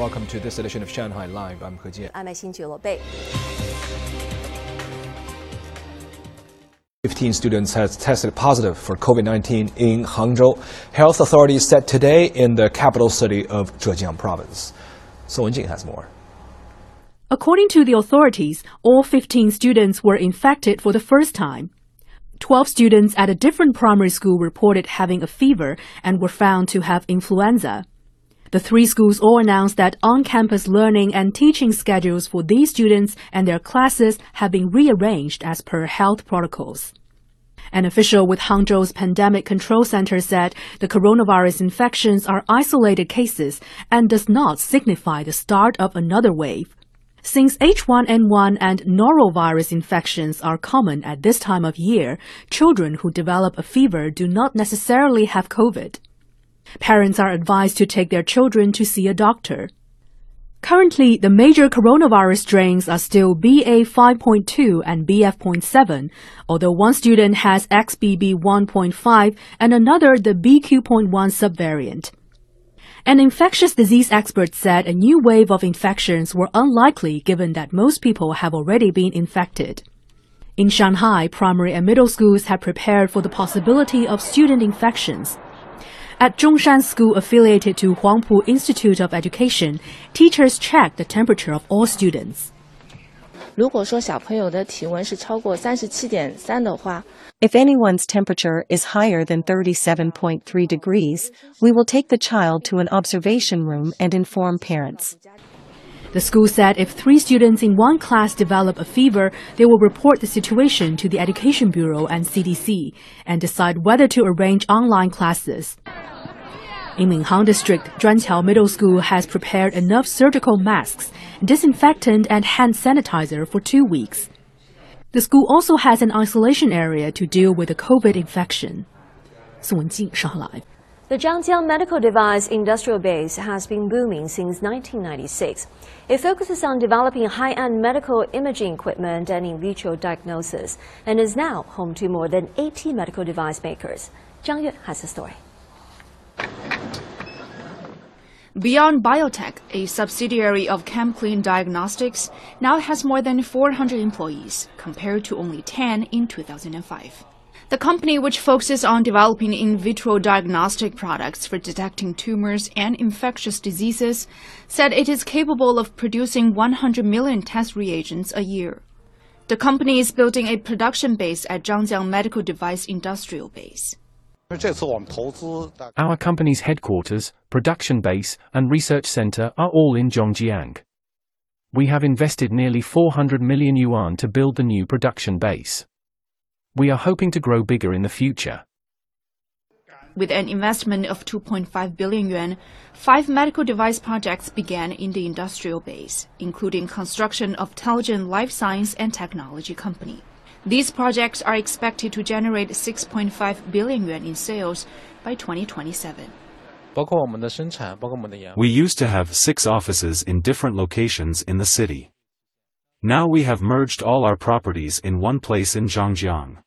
Welcome to this edition of Shanghai Live. I'm He Jian. I'm Xin Bei. 15 students have tested positive for COVID-19 in Hangzhou. Health authorities said today in the capital city of Zhejiang province. Song Wenjing has more. According to the authorities, all 15 students were infected for the first time. 12 students at a different primary school reported having a fever and were found to have influenza. The three schools all announced that on-campus learning and teaching schedules for these students and their classes have been rearranged as per health protocols. An official with Hangzhou's Pandemic Control Center said the coronavirus infections are isolated cases and does not signify the start of another wave. Since H1N1 and norovirus infections are common at this time of year, children who develop a fever do not necessarily have COVID. Parents are advised to take their children to see a doctor. Currently, the major coronavirus strains are still BA5.2 and BF.7, although one student has XBB1.5 and another the BQ.1 subvariant. An infectious disease expert said a new wave of infections were unlikely given that most people have already been infected. In Shanghai, primary and middle schools have prepared for the possibility of student infections. At Zhongshan School affiliated to Huangpu Institute of Education, teachers check the temperature of all students. If anyone's temperature is higher than 37.3 degrees, we will take the child to an observation room and inform parents. The school said if three students in one class develop a fever, they will report the situation to the Education Bureau and CDC and decide whether to arrange online classes. In Minhang District, Zhuanqiao Middle School has prepared enough surgical masks, disinfectant, and hand sanitizer for two weeks. The school also has an isolation area to deal with the COVID infection. Song Wenjing, Shanghai. The Zhangjiang Medical Device Industrial Base has been booming since 1996. It focuses on developing high-end medical imaging equipment and in vitro diagnosis, and is now home to more than 80 medical device makers. Zhang Yue has the story. Beyond Biotech, a subsidiary of ChemClean Diagnostics, now has more than 400 employees, compared to only 10 in 2005. The company, which focuses on developing in vitro diagnostic products for detecting tumors and infectious diseases, said it is capable of producing 100 million test reagents a year. The company is building a production base at Zhangjiang Medical Device Industrial Base. Our company's headquarters, production base, and research center are all in Zhangjiang. We have invested nearly 400 million yuan to build the new production base. We are hoping to grow bigger in the future. With an investment of 2.5 billion yuan, five medical device projects began in the industrial base, including construction of Taogen Life Science and Technology Company. These projects are expected to generate 6.5 billion yuan in sales by 2027. We used to have six offices in different locations in the city. Now we have merged all our properties in one place in Zhangjiang.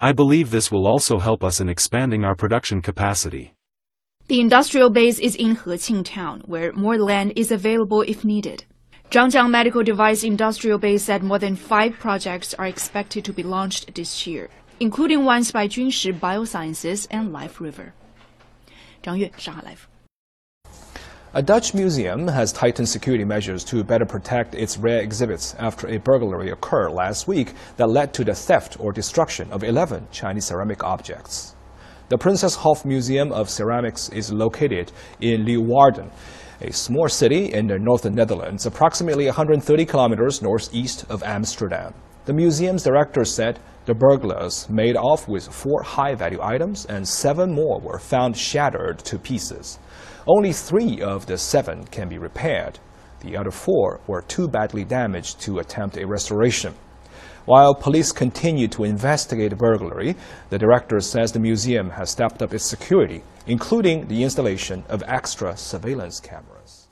I believe this will also help us in expanding our production capacity. The industrial base is in Heqing town, where more land is available if needed. Zhangjiang Medical Device Industrial Base said more than five projects are expected to be launched this year, including ones by Junshi Biosciences and Life River. Zhang Yue, Shanghai Live. A Dutch museum has tightened security measures to better protect its rare exhibits after a burglary occurred last week that led to the theft or destruction of 11 Chinese ceramic objects. The Princess Hof Museum of Ceramics is located in Leeuwarden a small city in the northern Netherlands, approximately 130 kilometers northeast of Amsterdam. The museum's director said the burglars made off with four high-value items and seven more were found shattered to pieces. Only three of the seven can be repaired. The other four were too badly damaged to attempt a restoration. While police continue to investigate the burglary, the director says the museum has stepped up its security, including the installation of extra surveillance cameras.